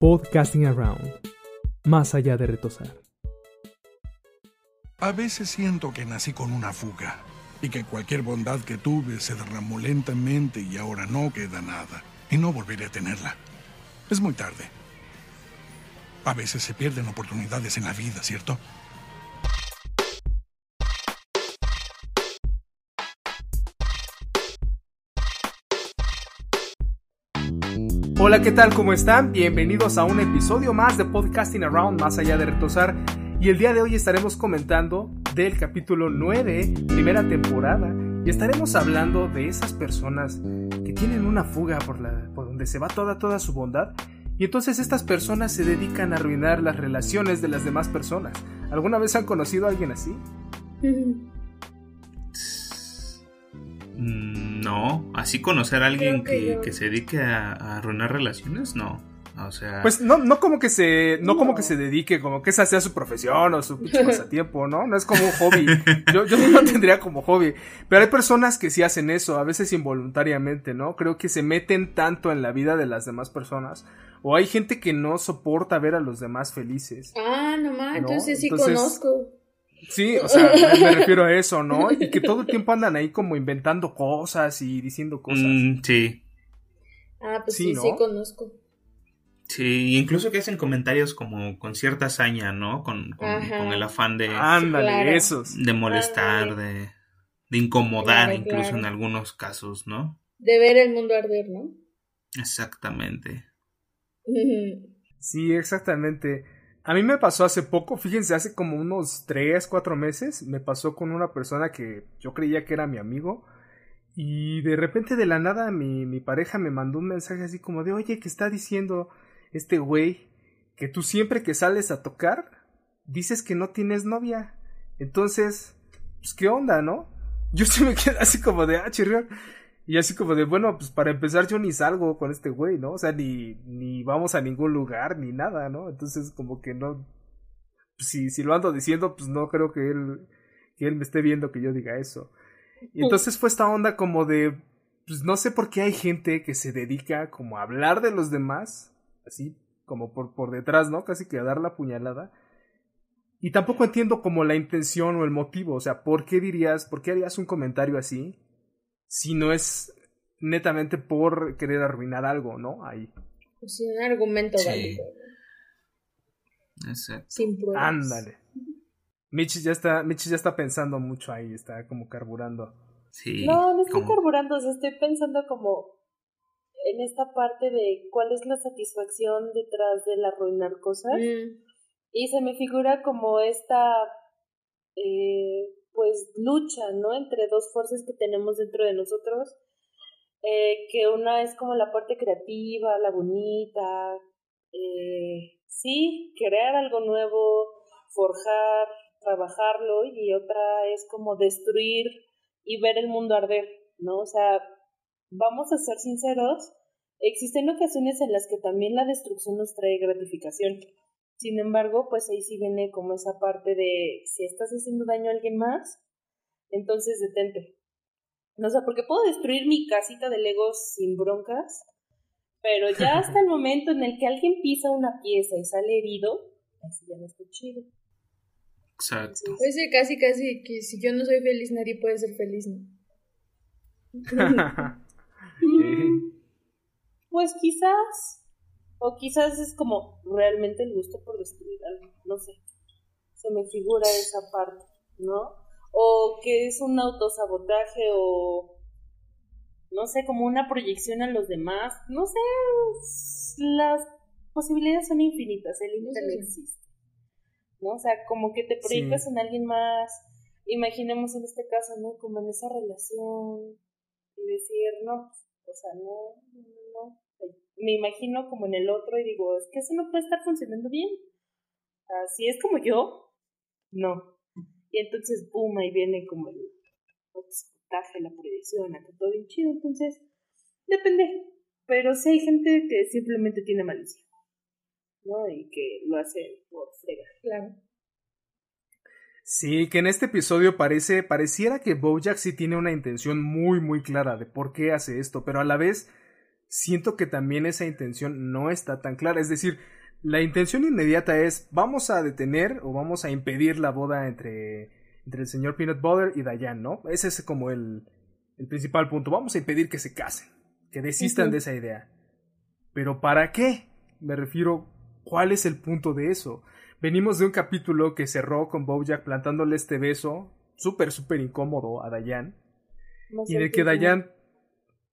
Podcasting Around, más allá de retosar. A veces siento que nací con una fuga y que cualquier bondad que tuve se derramó lentamente y ahora no queda nada y no volveré a tenerla. Es muy tarde. A veces se pierden oportunidades en la vida, ¿cierto? Hola, ¿qué tal? ¿Cómo están? Bienvenidos a un episodio más de Podcasting Around, más allá de retosar. Y el día de hoy estaremos comentando del capítulo 9, primera temporada, y estaremos hablando de esas personas que tienen una fuga por, la, por donde se va toda, toda su bondad. Y entonces estas personas se dedican a arruinar las relaciones de las demás personas. ¿Alguna vez han conocido a alguien así? Mm, No, así conocer a alguien que que, yo- que se dedique a, a arruinar relaciones, no. O sea, Pues no, no como que se, no, No. como que se dedique, como que esa sea su profesión o su pinche pasatiempo, ¿no? No es como un hobby. Yo, yo no lo tendría como hobby. Pero hay personas que sí hacen eso, a veces involuntariamente, ¿no? Creo que se meten tanto en la vida de las demás personas. O hay gente que no soporta ver a los demás felices. Ah, no más, ¿No? entonces sí Entonces- conozco. Sí, o sea, me, me refiero a eso, ¿no? Y que todo el tiempo andan ahí como inventando cosas y diciendo cosas. mm, sí, Ah, pues Sí, sí, ¿no? sí conozco. sí, incluso que hacen comentarios como con cierta hazaña, ¿no? Con, con, el afán de, Ándale, claro. esos. de molestar, de, de incomodar, Claro, incluso claro. en algunos casos, ¿no? De ver el mundo arder, ¿no? Exactamente. Sí, exactamente. A mí me pasó hace poco, fíjense, hace como unos 3, 4 meses, me pasó con una persona que yo creía que era mi amigo y de repente de la nada mi, mi pareja me mandó un mensaje así como de, oye, que está diciendo este güey que tú siempre que sales a tocar dices que no tienes novia. Entonces, pues qué onda, ¿no? Yo sí me quedé así como de, ah, chirrión. Y así como de, bueno, pues para empezar yo ni salgo con este güey, ¿no? O sea, ni, ni vamos a ningún lugar, ni nada, ¿no? Entonces como que no... si, si lo ando diciendo, pues no creo que él, que él me esté viendo que yo diga eso. Y entonces fue esta onda como de, pues no sé por qué hay gente que se dedica como a hablar de los demás, así como por, por detrás, ¿no? Casi que a dar la puñalada. Y tampoco entiendo como la intención o el motivo, o sea, ¿por qué dirías, por qué harías un comentario así si no es netamente por querer arruinar algo, ¿no? Ahí. Pues sí, un argumento Sí. válido. ¿no? Exacto. Sin pruebas. Ándale. Mitch ya está, Mitch ya está pensando mucho ahí, está como carburando. Sí. No, no estoy carburando, o sea, estoy pensando como en esta parte de cuál es la satisfacción detrás del arruinar cosas Mm, y se me figura como esta eh, pues lucha, ¿no? Entre dos fuerzas que tenemos dentro de nosotros, eh, que una es como la parte creativa, la bonita, eh, sí, crear algo nuevo, forjar, trabajarlo y otra es como destruir y ver el mundo arder, ¿no? O sea, vamos a ser sinceros, existen ocasiones en las que también la destrucción nos trae gratificación. Sin embargo, pues ahí sí viene como esa parte de si estás haciendo daño a alguien más, entonces detente. No sé, porque puedo destruir mi casita de Legos sin broncas, pero ya hasta el momento en el que alguien pisa una pieza y sale herido, así ya no está chido. Exacto. Entonces, Pues sí, casi, casi que si yo no soy feliz, nadie puede ser feliz, ¿no? Pues quizás, o quizás es como realmente el gusto por destruir algo, no sé. Se me figura esa parte, ¿no? O que es un autosabotaje o, no sé, como una proyección a los demás. No sé, las posibilidades son infinitas, el límite Sí, no existe. ¿No? O sea, como que te proyectas en alguien más, imaginemos en este caso, ¿no? Como en esa relación y decir, no, o sea, no, no, no, no. Me imagino como en el otro y digo, es que eso no puede estar funcionando bien. Así es como yo, no. Y entonces, boom, ahí viene como el autosabotaje, la proyección, acá todo bien chido. Entonces, depende. Pero sí hay gente que simplemente tiene malicia, ¿no? Y que lo hace por fregar. Claro. Sí, que en este episodio parece, pareciera que Bojack sí tiene una intención muy, muy clara de por qué hace esto, pero a la vez siento que también esa intención no está tan clara. Es decir, la intención inmediata es vamos a detener o vamos a impedir la boda entre, entre el señor Peanut Butter y Diane, ¿no? Ese es como el, el principal punto. Vamos a impedir que se casen, que desistan de esa idea. Pero ¿para qué? Me refiero, ¿cuál es el punto de eso? Venimos de un capítulo que cerró con Bojack plantándole este beso súper, súper incómodo a Dayan. y de que Dayan...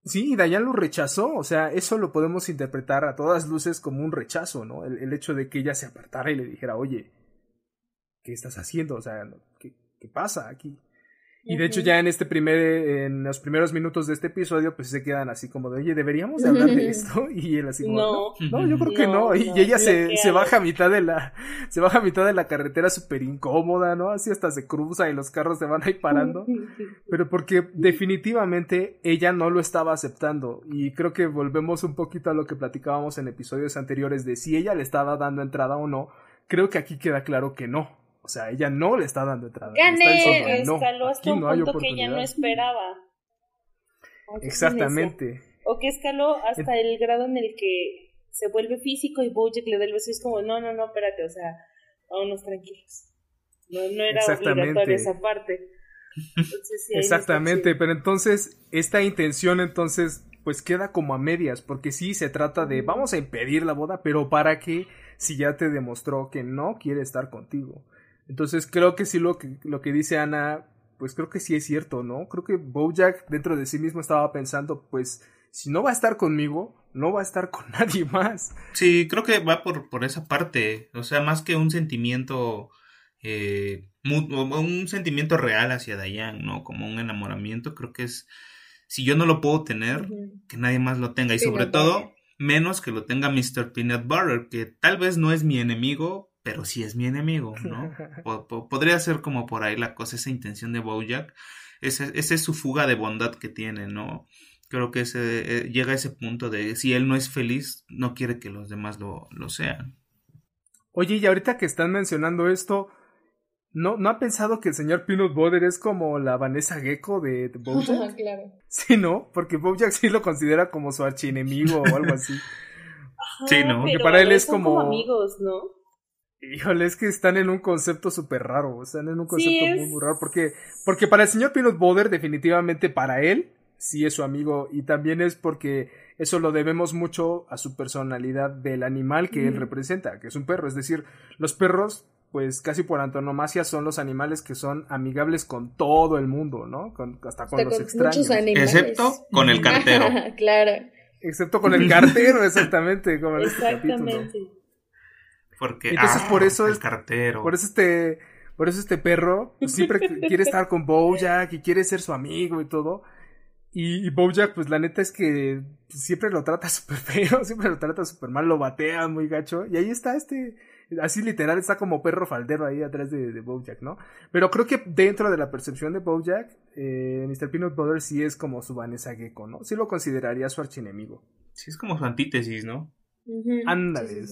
Sí, Dayan lo rechazó, o sea, eso lo podemos interpretar a todas luces como un rechazo, ¿no? El, hecho de que ella se apartara y le dijera, oye, ¿qué estás haciendo? O sea, ¿qué, qué pasa aquí? Y de hecho ya en este primer, en los primeros minutos de este episodio, pues se quedan así como de, oye, deberíamos hablar de esto. Y él así como, no, no, yo creo que no. Y, ella se, se baja a mitad de la, se baja a mitad de la carretera súper incómoda, ¿no? Así hasta se cruza y los carros se van ahí parando. Pero porque definitivamente ella no lo estaba aceptando. Y creo que volvemos un poquito a lo que platicábamos en episodios anteriores de si ella le estaba dando entrada o no. Creo que aquí queda claro que no. O sea, ella no le está dando entrada. Gané, escaló hasta un punto que ella no esperaba. Exactamente. O que escaló hasta el grado en el que se vuelve físico y Bojack le da el beso y es como, no, no, no, espérate, o sea, vámonos tranquilos. No, no era obligatoria esa parte. Exactamente, pero entonces esta intención entonces pues queda como a medias, porque sí se trata de vamos a impedir la boda, pero ¿para qué si ya te demostró que no quiere estar contigo? Entonces creo que sí lo que, lo que dice Ana, pues creo que sí es cierto, ¿no? Creo que Bojack dentro de sí mismo estaba pensando, pues si no va a estar conmigo, no va a estar con nadie más. Sí, creo que va por, por esa parte, o sea, más que un sentimiento, eh, un sentimiento real hacia Dayan, ¿no? Como un enamoramiento, creo que es, si yo no lo puedo tener, que nadie más lo tenga, y sobre todo, menos que lo tenga Mr. Peanut Butter, que tal vez no es mi enemigo, pero sí es mi enemigo, ¿no? podría ser como por ahí la cosa, esa intención de Bojack, esa, es su fuga de bondad que tiene, ¿no? Creo que ese, eh, llega a ese punto de si él no es feliz, no quiere que los demás lo, lo sean. Oye, y ahorita que están mencionando esto, ¿no, ¿no ha pensado que el señor Peanut Butter es como la Vanessa Gecko de, Bojack? claro. Sí, ¿no? Porque Bojack sí lo considera como su archienemigo o algo así. sí, ¿no? Que para él es como... como amigos, ¿no? Híjole, es que están en un concepto súper raro, están en un concepto muy, muy raro, porque, porque para el señor Peanut Butter definitivamente para él sí es su amigo y también es porque eso lo debemos mucho a su personalidad del animal que él representa, que es un perro, es decir, los perros pues casi por antonomasia son los animales que son amigables con todo el mundo, ¿no? hasta con los extraños. Excepto con el cartero. claro. Excepto con el cartero, exactamente, como en este Exactamente. Porque entonces por ah, eso el cartero. Por eso este por eso este perro siempre quiere estar con Bojack y quiere ser su amigo y todo. Y, Bojack, pues la neta es que siempre lo trata súper feo, siempre lo trata súper mal, lo batea muy gacho. Y ahí está este, así literal, está como perro faldero ahí atrás de, Bojack, ¿no? Pero creo que dentro de la percepción de Bojack, eh, Mr. Peanut Butter sí es como su Vanessa Gecko, ¿no? Sí lo consideraría su archienemigo. Sí, es como su antítesis, ¿no? Ándale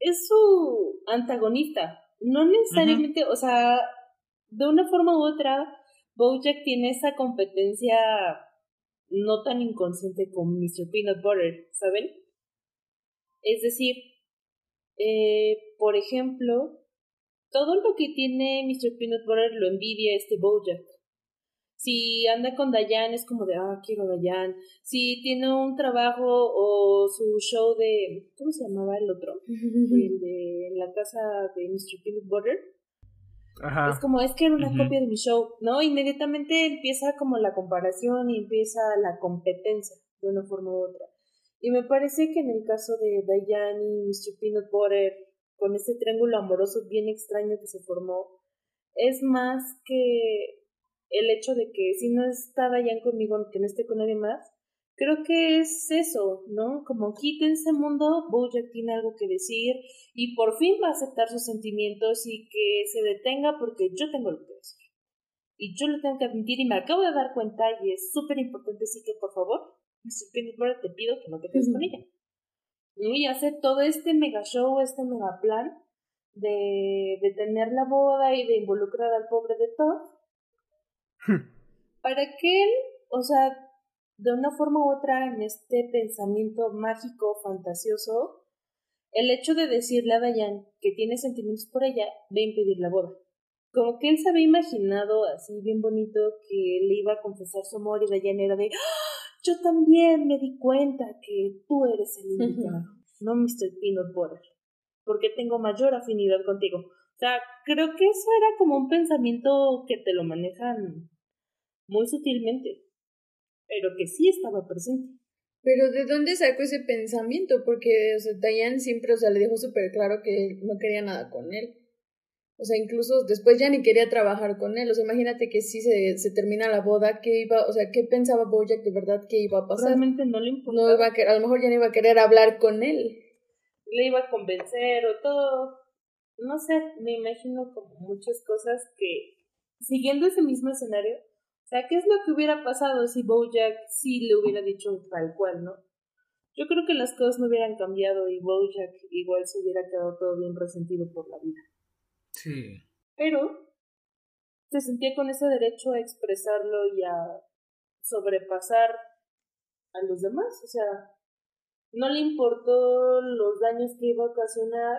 es su antagonista. No necesariamente, o sea, de una forma u otra, Bojack tiene esa competencia no tan inconsciente con Mr. Peanut Butter, ¿saben? Es decir, eh, por ejemplo, todo lo que tiene Mr. Peanut Butter lo envidia este Bojack. Si anda con Dayan es como de, ah, quiero Dayan. Si tiene un trabajo o su show de, ¿cómo se llamaba el otro? el de la casa de Mr. Peanut Butter. Es como, es que era una copia de mi show, ¿no? Inmediatamente empieza como la comparación y empieza la competencia de una forma u otra. Y me parece que en el caso de Dayan y Mr. Peanut Butter, con ese triángulo amoroso bien extraño que se formó, es más que el hecho de que si no está Dayan conmigo, que no esté con nadie más, creo que es eso, ¿no? Como quítense mundo, Bojack tiene algo que decir y por fin va a aceptar sus sentimientos y que se detenga porque yo tengo lo que decir. Y yo lo tengo que admitir y me acabo de dar cuenta y es súper importante, así que por favor, Mr. te pido que no te quedes con ella. Y hace todo este mega show, este mega plan de, de tener la boda y de involucrar al pobre de Todd. Para que él, o sea, de una forma u otra en este pensamiento mágico, fantasioso, el hecho de decirle a Dayan que tiene sentimientos por ella va a impedir la boda. Como que él se había imaginado así bien bonito que le iba a confesar su amor y Dayan era de ¡Ah! yo también me di cuenta que tú eres el indicado, no Mr. Peanut Butter, porque tengo mayor afinidad contigo. O sea, creo que eso era como un pensamiento que te lo manejan muy sutilmente, pero que sí estaba presente. Pero ¿de dónde sacó ese pensamiento? Porque, o sea, Diane siempre, o sea, le dijo súper claro que no quería nada con él. O sea, incluso después ya ni quería trabajar con él. O sea, imagínate que si se, se termina la boda, ¿qué iba, o sea, qué pensaba Bojack de verdad que iba a pasar? Realmente no le importaba. No iba a, a lo mejor ya no iba a querer hablar con él. Le iba a convencer o todo. No sé, me imagino como muchas cosas que, siguiendo ese mismo escenario, o sea, ¿qué es lo que hubiera pasado si Bojack sí le hubiera dicho tal cual, no? Yo creo que las cosas no hubieran cambiado y Bojack igual se hubiera quedado todo bien resentido por la vida. Sí. Pero se sentía con ese derecho a expresarlo y a sobrepasar a los demás. O sea, no le importó los daños que iba a ocasionar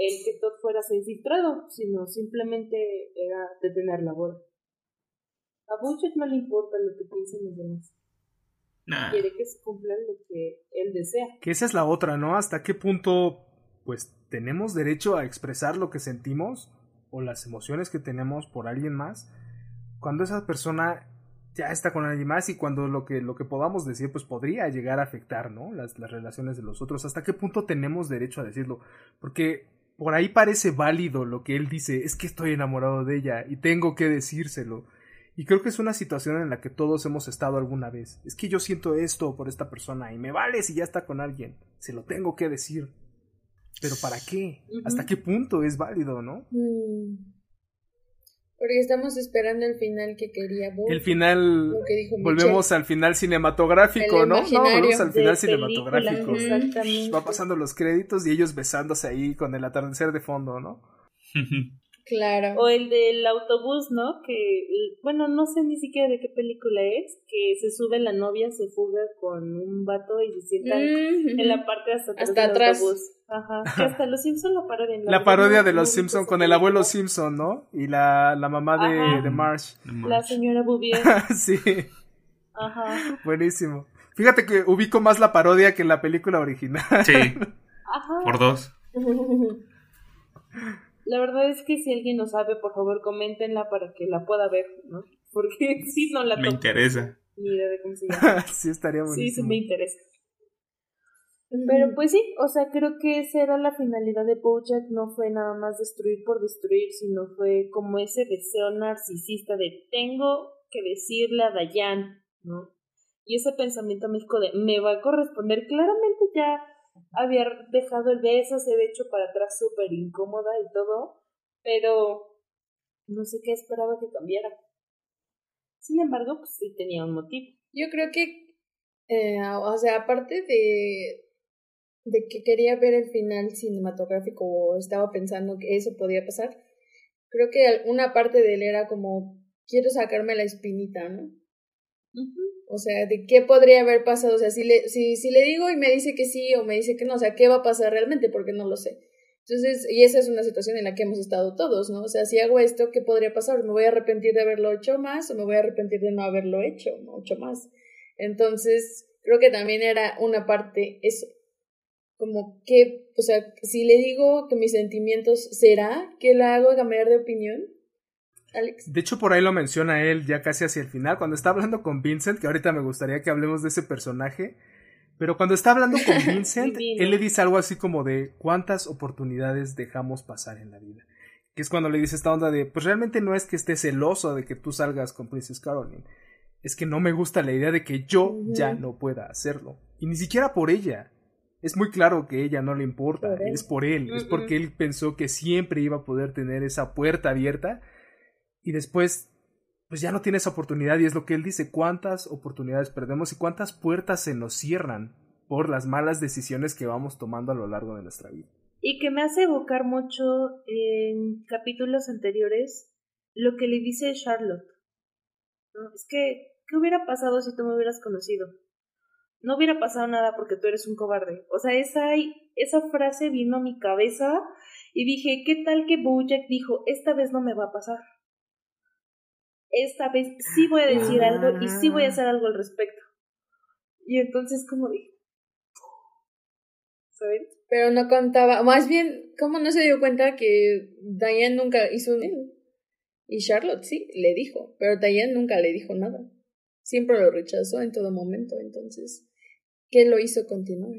el que Todd fuera infiltrado, sino simplemente era detener la boda. A Buchet no le importa lo que piensen los demás. Nah. Quiere que se cumpla lo que él desea. Que esa es la otra, ¿no? ¿Hasta qué punto, pues, tenemos derecho a expresar lo que sentimos o las emociones que tenemos por alguien más cuando esa persona ya está con alguien más y cuando lo que, lo que podamos decir pues podría llegar a afectar, ¿no? Las, las relaciones de los otros. ¿Hasta qué punto tenemos derecho a decirlo? Porque por ahí parece válido lo que él dice, es que estoy enamorado de ella y tengo que decírselo. Y creo que es una situación en la que todos hemos estado alguna vez. Es que yo siento esto por esta persona y me vale si ya está con alguien. Se lo tengo que decir. Pero ¿para qué? ¿Hasta qué punto es válido, no? Mm. Porque estamos esperando el final que quería. El final. Lo que dijo Volvemos al final cinematográfico, El ¿no? No, volvemos al final cinematográfico. película, exactamente. Va pasando los créditos y ellos besándose ahí con el atardecer de fondo, ¿no? Claro. O el del autobús, ¿no? Que, bueno, no sé ni siquiera de qué película es, que se sube la novia, se fuga con un vato y se sientan Mm, en la parte hasta atrás Hasta del atrás. autobús. Ajá. Que hasta los Simpson lo parodian. La parodia de los Simpson con el abuelo. Simpson, ¿no? Y la, la mamá de, Ajá. de Marsh. La señora Bouvier. sí, Ajá. buenísimo. Fíjate que ubico más la parodia que la película original. Sí, Ajá. por dos. La verdad es que si alguien lo sabe, por favor, coméntenla para que la pueda ver, ¿no? Porque sí no la Me interesa. Ni idea de cómo se llama. sí, estaría Sí, sí me interesa. Pero pues sí, o sea, creo que esa era la finalidad de Bojack, no fue nada más destruir por destruir, sino fue como ese deseo narcisista de tengo que decirle a Dayan, ¿no? Y ese pensamiento mágico de me va a corresponder, claramente ya había dejado el beso, se había hecho para atrás súper incómoda y todo, pero no sé qué esperaba que cambiara. Sin embargo, pues sí tenía un motivo. Yo creo que, eh, o sea, aparte de, de que quería ver el final cinematográfico o estaba pensando que eso podía pasar, creo que una parte de él era como, quiero sacarme la espinita, ¿no? O sea, de qué podría haber pasado. O sea, si le, si, si le digo y me dice que sí o me dice que no, o sea, ¿qué va a pasar realmente? Porque no lo sé. Entonces, y esa es una situación en la que hemos estado todos, ¿no? O sea, si hago esto, ¿qué podría pasar? ¿Me voy a arrepentir de haberlo hecho más o me voy a arrepentir de no haberlo hecho mucho más? Entonces, creo que también era una parte eso. Como que, o sea, si le digo que mis sentimientos, ¿será que la hago cambiar de opinión? Alex. De hecho, por ahí lo menciona él ya casi hacia el final, cuando está hablando con Vincent, que ahorita me gustaría que hablemos de ese personaje. Pero cuando está hablando con Vincent, él le dice algo así como de cuántas oportunidades dejamos pasar en la vida. Que es cuando le dice esta onda de, pues realmente no es que esté celoso de que tú salgas con Princess Caroline. Es que no me gusta la idea de que yo ya no pueda hacerlo. Y ni siquiera por ella. Es muy claro que ella no le importa. Por. Es por él. Es porque él pensó que siempre iba a poder tener esa puerta abierta. Y después pues ya no tiene esa oportunidad y es lo que él dice, cuántas oportunidades perdemos y cuántas puertas se nos cierran por las malas decisiones que vamos tomando a lo largo de nuestra vida. Y que me hace evocar mucho en capítulos anteriores lo que le dice Charlotte. ¿no? Es que ¿qué hubiera pasado si tú me hubieras conocido? No hubiera pasado nada porque tú eres un cobarde. O sea, esa, esa frase vino a mi cabeza y dije, ¿qué tal que Bojack dijo, esta vez no me va a pasar? Esta vez sí voy a decir algo y sí voy a hacer algo al respecto. Y entonces como dije, ¿saben? Pero no contaba, más bien, ¿cómo no se dio cuenta que Diane nunca hizo un... Y Charlotte sí, le dijo, pero Diane nunca le dijo nada. Siempre lo rechazó en todo momento, entonces, ¿qué lo hizo continuar?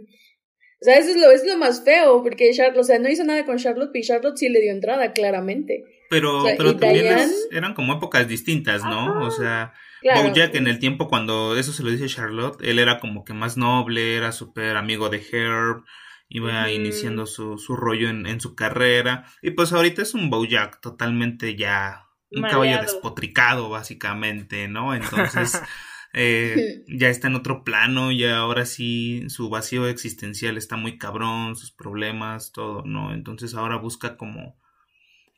O sea, eso es lo, es lo más feo, porque Charlotte, o sea, no hizo nada con Charlotte, y Charlotte sí le dio entrada, claramente. Pero, pero también eran como épocas distintas, ¿no? o sea, Bojack en el tiempo cuando eso se lo dice Charlotte, él era como que más noble, era súper amigo de Herb, iba iniciando su, su rollo en, en, su carrera. Y pues ahorita es un Bojack totalmente ya un caballo despotricado, básicamente, ¿no? Entonces, eh, ya está en otro plano y ahora sí su vacío existencial está muy cabrón, sus problemas, todo, ¿no? Entonces ahora busca como,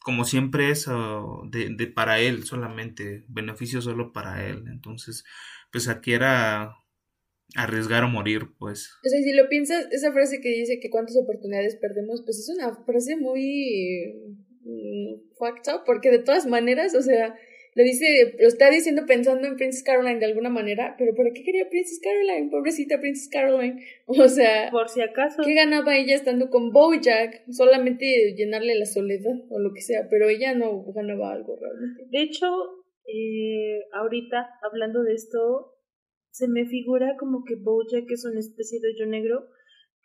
como siempre eso de, de para él solamente, beneficio solo para él. Entonces, pues aquí era arriesgar o morir, pues. O sea, si lo piensas, esa frase que dice que cuántas oportunidades perdemos, pues es una frase muy mm, fucked porque de todas maneras, o sea, lo dice, lo está diciendo pensando en Princess Caroline de alguna manera, pero ¿para qué quería Princess Caroline? Pobrecita Princess Caroline. O sea, por si acaso. ¿Qué ganaba ella estando con Bojack? Solamente llenarle la soledad o lo que sea, pero ella no ganaba algo realmente. De hecho, eh, ahorita hablando de esto, se me figura como que Bojack es una especie de hoyo negro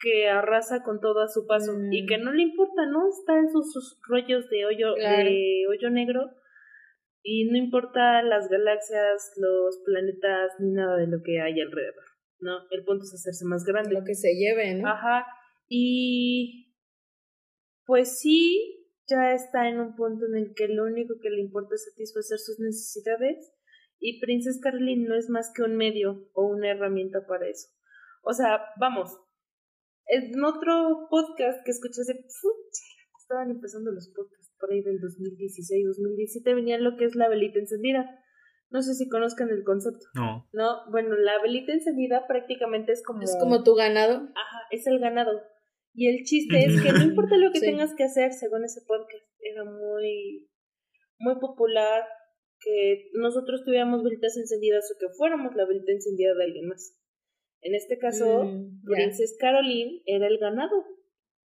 que arrasa con todo a su paso y que mm. no le importa, ¿no? Está en sus, rollos de hoyo, de hoyo negro y no importa las galaxias, los planetas, ni nada de lo que hay alrededor, ¿no? El punto es hacerse más grande. Lo que se lleve, ¿no? Ajá. Y pues sí, ya está en un punto en el que lo único que le importa es satisfacer sus necesidades y Princess Caroline no es más que un medio o una herramienta para eso. O sea, vamos, en otro podcast que escuché hace... Estaban empezando los podcasts por ahí del 2016, 2017, venía lo que es la velita encendida. No sé si conozcan el concepto. No. No, bueno, la velita encendida prácticamente es como... Es como tu ganado. Ajá, es el ganado. Y el chiste es que no importa lo que tengas que hacer, según ese podcast, era muy, muy popular, que nosotros tuviéramos velitas encendidas o que fuéramos la velita encendida de alguien más. En este caso, mm, Princess Caroline era el ganado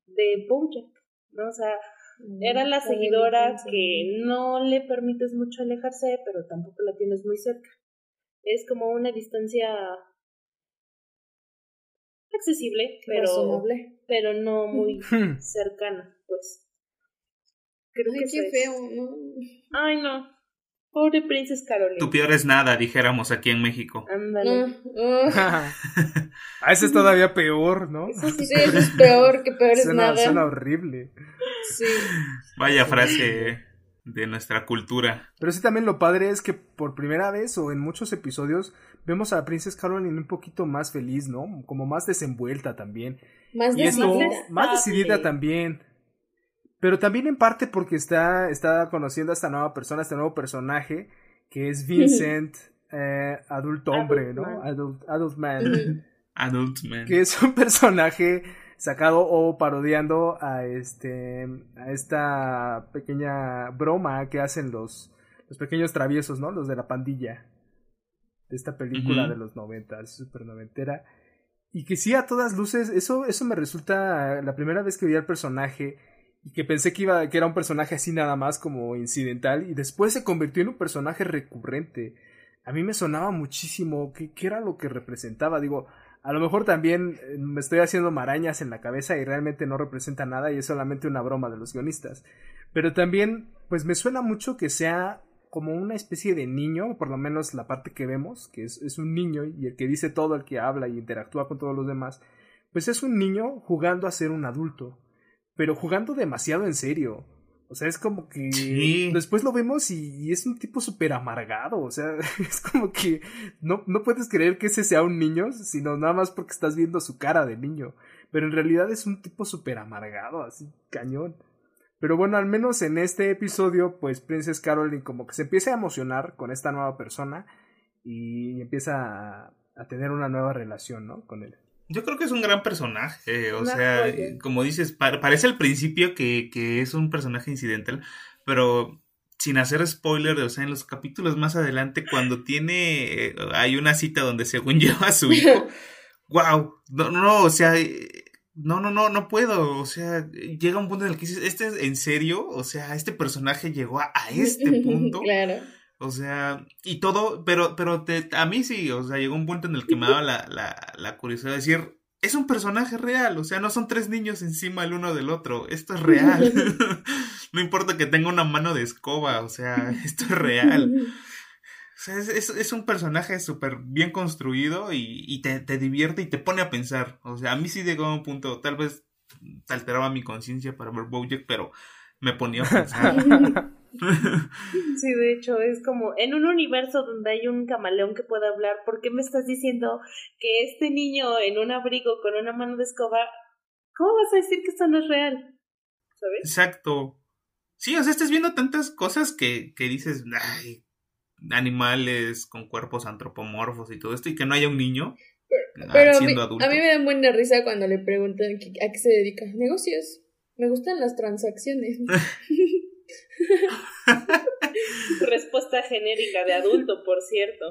de Bojack, ¿no? O sea, era la seguidora que no le permites mucho alejarse, pero tampoco la tienes muy cerca. Es como una distancia accesible, pero, pero no muy cercana, pues. Creo que qué feo, ¿no? Ay, no. Pobre Princess Caroline. Tu peor es nada, dijéramos aquí en México. Ándale. Mm, ah, ese es todavía peor, ¿no? sí, eso es peor que peor es nada. Suena horrible. Sí. Vaya frase de nuestra cultura. Pero sí también lo padre es que por primera vez o en muchos episodios vemos a la Princess Caroline un poquito más feliz, ¿no? Como más desenvuelta también. Más decidida. más decidida también. Pero también en parte porque está, está conociendo a esta nueva persona, a este nuevo personaje, que es Vincent, eh, adulto hombre, ¿no? Adult, adult man. adult man. Que es un personaje sacado o parodiando a este a esta pequeña broma que hacen los los pequeños traviesos, ¿no? Los de la pandilla de esta película de los noventas, super noventera y que sí a todas luces eso eso me resulta la primera vez que vi al personaje y que pensé que iba que era un personaje así nada más como incidental y después se convirtió en un personaje recurrente. A mí me sonaba muchísimo qué, qué era lo que representaba, digo, a lo mejor también eh, me estoy haciendo marañas en la cabeza y realmente no representa nada y es solamente una broma de los guionistas. Pero también, pues me suena mucho que sea como una especie de niño, por lo menos la parte que vemos, que es, es un niño y el que dice todo, el que habla y interactúa con todos los demás, pues es un niño jugando a ser un adulto pero jugando demasiado en serio. O sea, es como que después lo vemos y, es un tipo súper amargado. O sea, es como que no, no puedes creer que ese sea un niño, sino nada más porque estás viendo su cara de niño. Pero en realidad es un tipo súper amargado, así cañón. Pero bueno, al menos en este episodio, pues Princess Caroline como que se empieza a emocionar con esta nueva persona y empieza a, a tener una nueva relación, ¿no? Con él. Yo creo que es un gran personaje, o sea, como dices, parece al principio que, que, es un personaje incidental, pero sin hacer spoiler, o sea, en los capítulos más adelante, cuando tiene, eh, hay una cita donde según lleva a su hijo, wow, no, no, o sea, eh, no, no, no, no puedo, o sea, llega un punto en el que dices, ¿este es en serio? O sea, este personaje llegó a, a este punto. claro. O sea, y todo, pero, pero te, a mí sí, o sea, llegó un punto en el que me daba la, la, la curiosidad de decir, es un personaje real, o sea, no son tres niños encima el uno del otro, esto es real. no importa que tenga una mano de escoba, o sea, esto es real. O sea, es, es, un personaje súper bien construido y, y te, te, divierte y te pone a pensar. O sea, a mí sí llegó a un punto, tal vez alteraba mi conciencia para ver Bojack, pero me ponía a pensar. Sí, de hecho, es como en un universo donde hay un camaleón que pueda hablar, ¿por qué me estás diciendo que este niño en un abrigo con una mano de escoba, ¿cómo vas a decir que esto no es real? ¿Sabes? Exacto. Sí, o sea, estás viendo tantas cosas que, que dices, ay, animales con cuerpos antropomorfos y todo esto, y que no haya un niño. Pero, siendo adulto. a mí me da buena risa cuando le preguntan a qué se dedica. Negocios. Me gustan las transacciones. Respuesta genérica de adulto, por cierto.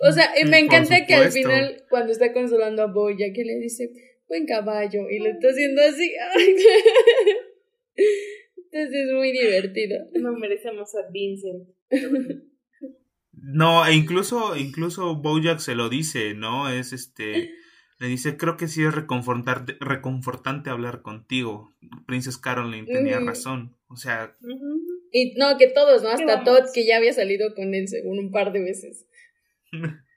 O sea, me encanta que al final, cuando está consolando a Boya, que le dice, buen caballo, y le está haciendo así. Entonces es muy divertido. No merecemos a Vincent. No, e incluso, incluso Bojack se lo dice, ¿no? Es este le dice, creo que sí es reconfortante, reconfortante hablar contigo. Princess Caroline tenía razón. O sea... Y no, que todos, ¿no? Hasta Todd, que ya había salido con él según un par de veces.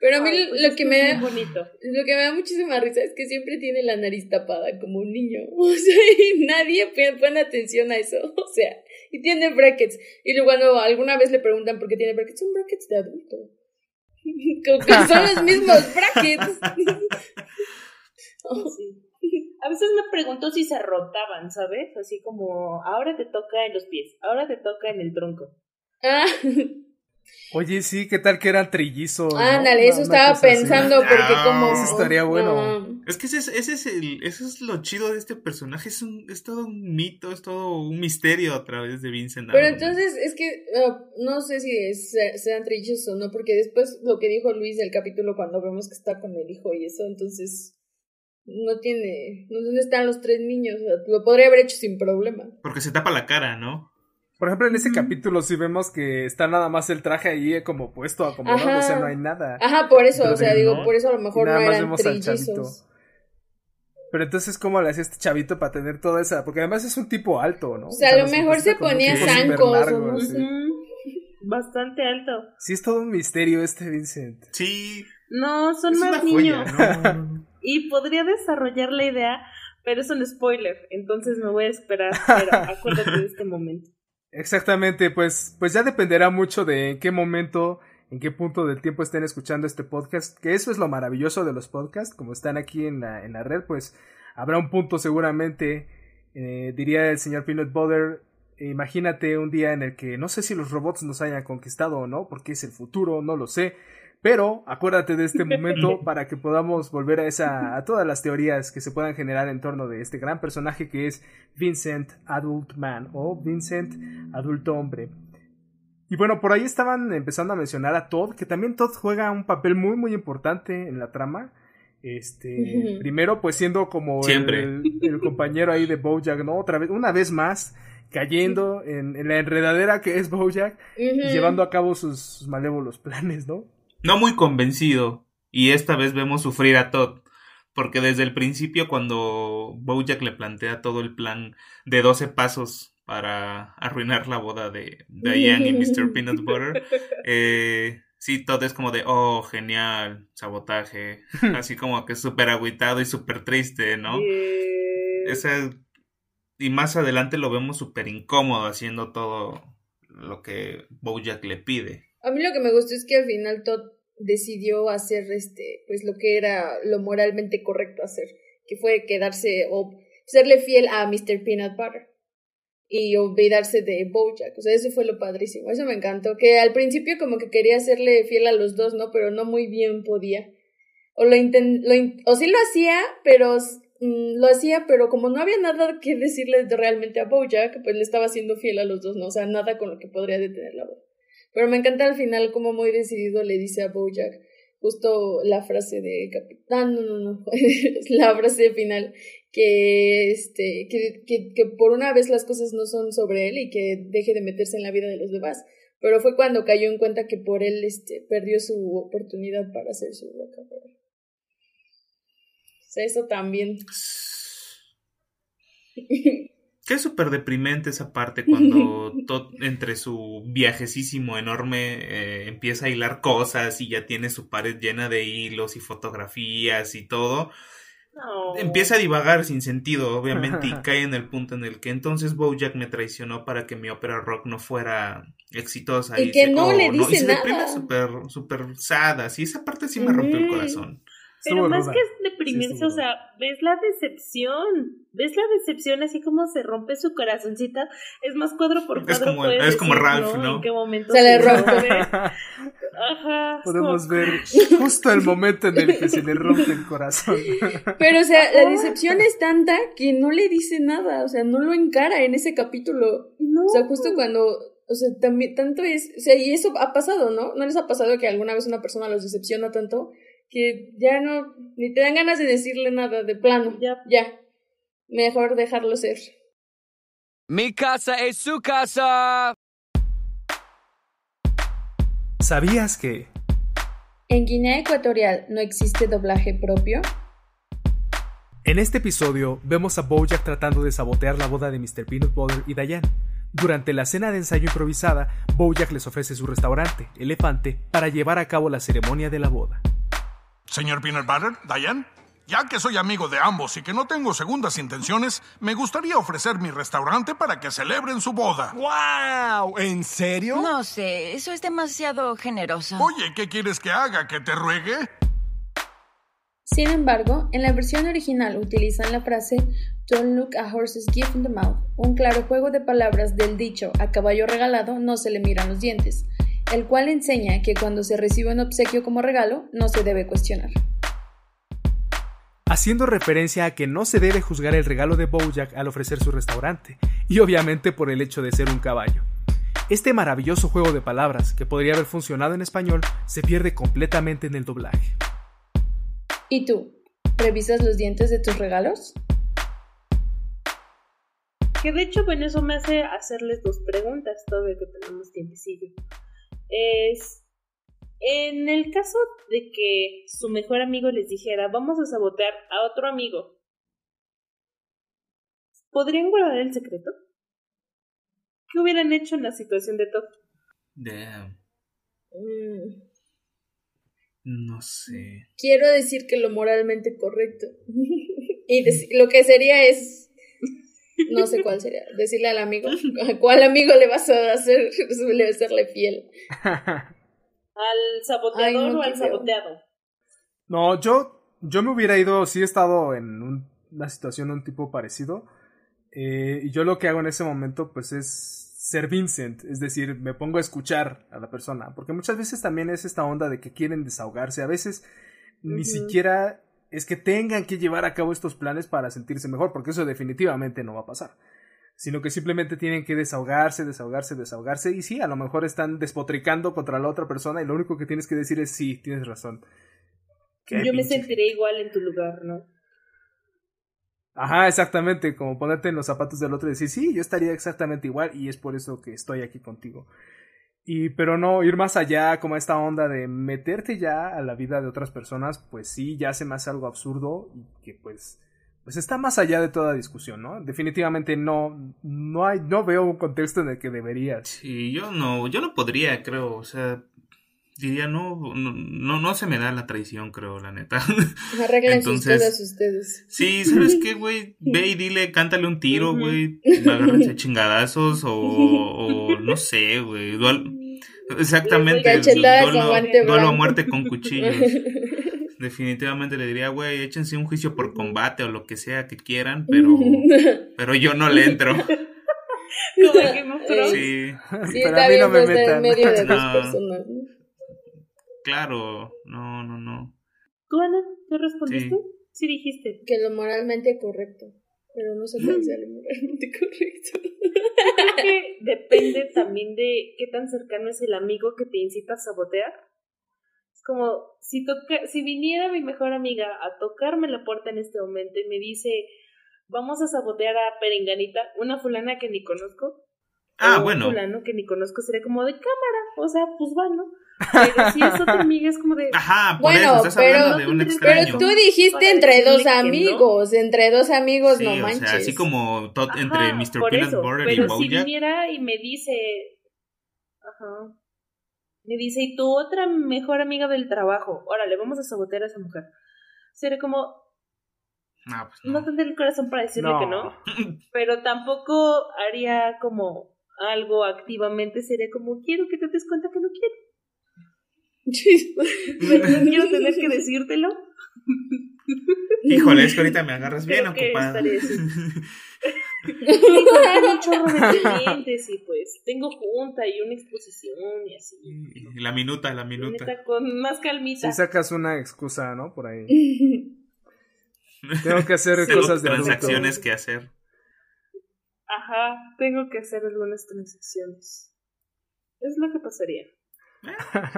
Pero a mí pues lo que me da bonito. lo que me da muchísima risa es que siempre tiene la nariz tapada como un niño. O sea, y nadie pone atención a eso. O sea, y tiene brackets. Y luego cuando alguna vez le preguntan por qué tiene brackets, son brackets de adulto. son los mismos brackets. A veces me pregunto si se rotaban, ¿sabes? Así como, ahora te toca en los pies, ahora te toca en el tronco. Ah. Oye, sí, ¿qué tal que eran trillizos? Ándale, eso estaba pensando porque como... Eso estaría bueno. Es que ese es, ese es, el, eso es lo chido de este personaje, es, un, es todo un mito, es todo un misterio a través de Vincent. Pero entonces es que no sé si sean trillizos o no, porque después lo que dijo Luis del capítulo cuando vemos que está con el hijo y eso, entonces no tiene... ¿Dónde están los tres niños? Lo podría haber hecho sin problema. Porque se tapa la cara, ¿no? Por ejemplo, en ese capítulo sí vemos que está nada más el traje ahí como puesto, acomodado, o sea, no hay nada. Ajá, por eso, o sea, digo, por eso a lo mejor no eran trillizos. Pero entonces, ¿cómo le hacía este chavito para tener toda esa? Porque además es un tipo alto, ¿no? O sea, a lo mejor se ponía zancos. Bastante alto. Sí, es todo un misterio este Vincent. Sí. No, son más niños. y podría desarrollar la idea, pero es un spoiler, entonces me voy a esperar. Pero acuérdate de este momento. Exactamente, pues, pues ya dependerá mucho de en qué momento, en qué punto del tiempo estén escuchando este podcast, que eso es lo maravilloso de los podcasts, como están aquí en la, en la red, pues habrá un punto seguramente, eh, diría el señor Peanut Butter, imagínate un día en el que no sé si los robots nos hayan conquistado o no, porque es el futuro, no lo sé, pero acuérdate de este momento para que podamos volver a esa a todas las teorías que se puedan generar en torno de este gran personaje que es Vincent Adult Man o Vincent Adulto Hombre. Y bueno, por ahí estaban empezando a mencionar a Todd, que también Todd juega un papel muy muy importante en la trama. Este, primero pues siendo como el, el, compañero ahí de Bojack, ¿no? Otra vez, una vez más cayendo en, en la enredadera que es Bojack y llevando a cabo sus malévolos planes, ¿no? no muy convencido, y esta vez vemos sufrir a Todd, porque desde el principio cuando Bojack le plantea todo el plan de 12 pasos para arruinar la boda de Diane y Mr. Peanut Butter, eh, sí, Todd es como de, oh, genial, sabotaje, así como que súper agüitado y súper triste, ¿no? y más adelante lo vemos súper incómodo haciendo todo lo que Bojack le pide. A mí lo que me gustó es que al final Todd decidió hacer este, pues lo que era lo moralmente correcto hacer, que fue quedarse o serle fiel a Mr. Peanut Butter. Y olvidarse de Bojack. O sea, eso fue lo padrísimo. Eso me encantó. Que al principio como que quería hacerle fiel a los dos, ¿no? Pero no muy bien podía. O lo, intent lo o sí lo hacía, pero mm, lo hacía, pero como no había nada que decirle realmente a Bojack, pues le estaba haciendo fiel a los dos, ¿no? O sea, nada con lo que podría detener la voz. Pero me encanta al final como muy decidido le dice a Bojack justo la frase de capitán, no, no, no, la frase final que, este, que, que, que, por una vez las cosas no son sobre él y que deje de meterse en la vida de los demás. Pero fue cuando cayó en cuenta que por él este, perdió su oportunidad para hacer su boca. O sea, eso también. Es súper deprimente esa parte cuando entre su viajecísimo enorme eh, empieza a hilar cosas y ya tiene su pared llena de hilos y fotografías y todo. Empieza a divagar sin sentido, obviamente, y cae en el punto en el que entonces Bojack me traicionó para que mi ópera rock no fuera exitosa. Y, que no le dice y se súper, súper sad, así esa parte sí me rompió el corazón. Pero más que deprimirse, o sea, ves la decepción, ves la decepción así como se rompe su corazoncita, es más cuadro por cuadro. Es como, es como Ralph, ¿no? ¿En qué momento se, le rompe? Ajá. Podemos ver justo el momento en el que se le rompe el corazón. Pero, o sea, la decepción es tanta que no le dice nada, o sea, no lo encara en ese capítulo. No. O sea, justo cuando o sea, también, tanto es, o sea, y eso ha pasado, ¿no? ¿No les ha pasado que alguna vez una persona los decepciona tanto que ya no, ni te dan ganas de decirle nada de plano. Ya, ya. Mejor dejarlo ser. Mi casa es su casa. ¿Sabías que... En Guinea Ecuatorial no existe doblaje propio? En este episodio vemos a Bojack tratando de sabotear la boda de Mr. Peanut Butter y Diane. Durante la cena de ensayo improvisada, Bojack les ofrece su restaurante, Elefante, para llevar a cabo la ceremonia de la boda. Señor Peanut Butter, Diane, ya que soy amigo de ambos y que no tengo segundas intenciones, me gustaría ofrecer mi restaurante para que celebren su boda. ¡Wow! ¿En serio? No sé, eso es demasiado generoso. Oye, ¿qué quieres que haga? ¿Que te ruegue? Sin embargo, en la versión original utilizan la frase Don't look a horse's gift in the mouth, un claro juego de palabras del dicho a caballo regalado no se le miran los dientes, el cual enseña que cuando se recibe un obsequio como regalo no se debe cuestionar. Haciendo referencia a que no se debe juzgar el regalo de Bojack al ofrecer su restaurante, y obviamente por el hecho de ser un caballo. Este maravilloso juego de palabras, que podría haber funcionado en español, se pierde completamente en el doblaje. ¿Y tú? ¿Revisas los dientes de tus regalos? Que de hecho, bueno, eso me hace hacerles dos preguntas, todavía que tenemos tiempecillo es en el caso de que su mejor amigo les dijera vamos a sabotear a otro amigo, ¿podrían guardar el secreto? ¿Qué hubieran hecho en la situación de Todd? Damn. Mm. No sé. Quiero decir que lo moralmente correcto. y lo que sería es no sé cuál sería. Decirle al amigo. ¿A cuál amigo le vas a hacer le hacerle fiel? ¿Al saboteador o al saboteado? No, yo, yo me hubiera ido, sí he estado en una situación, un tipo parecido. Eh, y yo lo que hago en ese momento, pues es ser Vincent, es decir, me pongo a escuchar a la persona, porque muchas veces también es esta onda de que quieren desahogarse, a veces ni siquiera es que tengan que llevar a cabo estos planes para sentirse mejor, porque eso definitivamente no va a pasar. Sino que simplemente tienen que desahogarse, desahogarse, desahogarse. Y sí, a lo mejor están despotricando contra la otra persona y lo único que tienes que decir es sí, tienes razón. Yo me sentiré igual en tu lugar, ¿no? Ajá, exactamente, como ponerte en los zapatos del otro y decir, sí, yo estaría exactamente igual y es por eso que estoy aquí contigo. Y, pero no ir más allá, como esta onda de meterte ya a la vida de otras personas, pues sí, ya hace más algo absurdo y que pues, pues está más allá de toda discusión, ¿no? Definitivamente no, no hay, no veo un contexto en el que deberías. Sí, yo no, yo no podría, creo, o sea, diría no, no, no, se me da la traición, creo, la neta. Arreglen Entonces, ustedes. Sí, ¿sabes qué, güey? Ve y dile, cántale un tiro, güey. Agárrense chingadazos o, o no sé, güey. Exactamente. Duelo, a muerte con cuchillos. Definitivamente le diría, güey, échense un juicio por combate o lo que sea que quieran, pero, pero yo no le entro. Como Game of Thrones. Sí, Sí, Pero está a mí bien no me puesta en metan. medio de dos No. personas. ¿no? claro. No, no, no. ¿Tú, Ana? ¿Qué respondiste? Sí. Sí, dijiste. Que lo moralmente correcto. Pero no cuál sea lo moralmente correcto. Creo que depende también de qué tan cercano es el amigo que te incita a sabotear. Es como si toca, si viniera mi mejor amiga a tocarme la puerta en este momento y me dice, vamos a sabotear a Perenganita, una fulana que ni conozco. Ah, o un bueno. fulano que ni conozco sería como de cámara, o sea, pues va, ¿no? Pero si es otra amiga es como de... Ajá, por Bueno, eso estás pero- hablando de un pero extraño. Pero tú dijiste entre dos no. amigos, entre dos amigos, Sí, no o manches. sea, así como Ajá, entre Mr. Peanut eso, Butter y pero si Bojack. viniera y me dice, ajá, me dice, y tu otra mejor amiga del trabajo, órale, vamos a sabotear a esa mujer. Sería como, Ah, pues no no. tendré el corazón para decirle No. que no, pero tampoco haría como algo activamente, sería como, quiero que te des cuenta que no quiero, pero no quiero tener que decírtelo. Híjole, es que ahorita me agarras bien ocupada. tengo un chorro de clientes y pues tengo junta y una exposición y así. Y La minuta, la minuta. Con más calmita. Si sacas una excusa, ¿no? Por ahí. Tengo que hacer Tengo cosas de adulto. transacciones que hacer. Ajá, tengo que hacer algunas transacciones. Es lo que pasaría.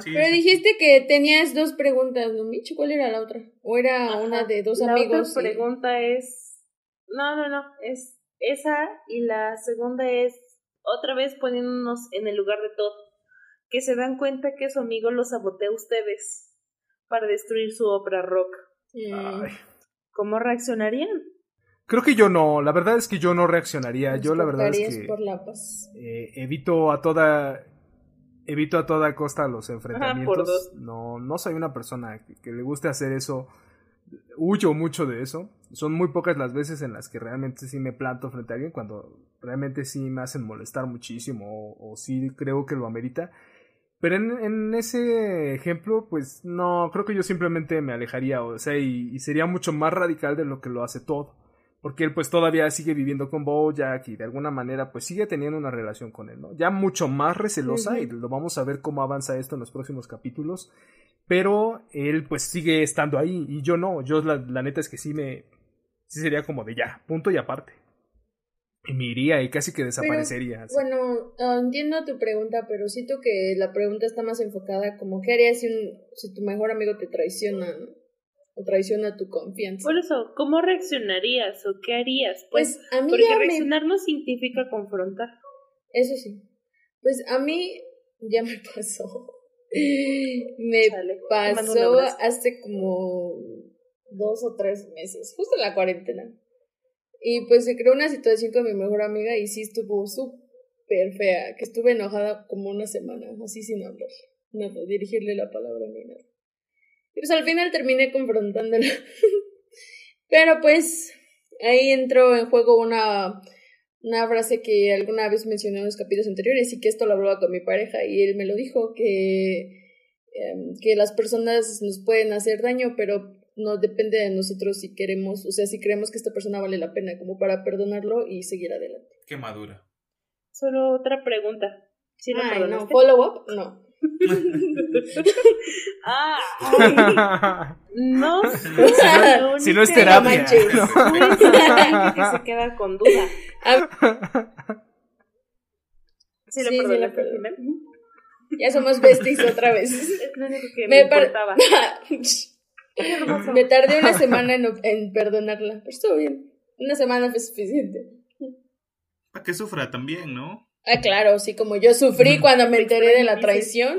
Sí, Pero dijiste que tenías dos preguntas, ¿no, Micho? ¿Cuál era la otra? ¿O era Ajá. una de dos la amigos? otra y- pregunta es. No, no, no. Es esa. Y la segunda es. Otra vez poniéndonos en el lugar de todo. Que se dan cuenta que su amigo los sabotea a ustedes. Para destruir su obra rock. Mm. ¿Cómo reaccionarían? Creo que yo no, la verdad es que yo no reaccionaría. Yo la verdad es que por la paz. eh, evito a toda evito a toda costa los enfrentamientos. dos. No, no soy una persona que, que le guste hacer eso. Huyo mucho de eso. Son muy pocas las veces en las que realmente sí me planto frente a alguien cuando realmente sí me hacen molestar muchísimo o, o sí creo que lo amerita. Pero en, en ese ejemplo, pues no, creo que yo simplemente me alejaría, o sea, y, y sería mucho más radical de lo que lo hace todo. Porque él pues todavía sigue viviendo con Bojack y de alguna manera pues sigue teniendo una relación con él, ¿no? Ya mucho más recelosa y lo vamos a ver cómo avanza esto en los próximos capítulos. Pero él pues sigue estando ahí y yo no, yo la, la neta es que sí me... Sí sería como de ya, punto y aparte. Y me iría y casi que desaparecería. Bueno, ah, entiendo tu pregunta, pero siento que la pregunta está más enfocada como ¿qué harías si, un, si tu mejor amigo te traiciona ¿no? O traiciona tu confianza? Por eso, ¿cómo reaccionarías o qué harías? Pues, Pues a mí porque ya me... reaccionar no significa confrontar. Eso sí. Pues a mí ya me pasó. Me Chale, pasó hace como dos o tres meses, justo en la cuarentena. Y pues se creó una situación con mi mejor amiga y sí estuvo súper fea, que estuve enojada como una semana, así sin hablar, nada, dirigirle la palabra ni nada. Y pues al final terminé confrontándola. Pero pues ahí entró en juego una, una frase que alguna vez mencioné en los capítulos anteriores y que esto lo hablaba con mi pareja y él me lo dijo, que, em, que las personas nos pueden hacer daño, pero no depende de nosotros si queremos, o sea, si creemos que esta persona vale la pena como para perdonarlo y seguir adelante. Qué madura. Solo otra pregunta. ¿Sí lo Ay, no, follow up, no. Ah, no. si no es No terapia. única que se queda con duda. Ah, ¿Sí lo Sí, sí, perdonaste la ya somos besties otra vez. Es lo único que Me me, par- importaba. Qué hermoso. Me tardé una semana en, en perdonarla, pero estuvo bien. Una semana fue suficiente. Para que sufra también, ¿no? Ah, claro, sí, como yo sufrí cuando me enteré de la traición.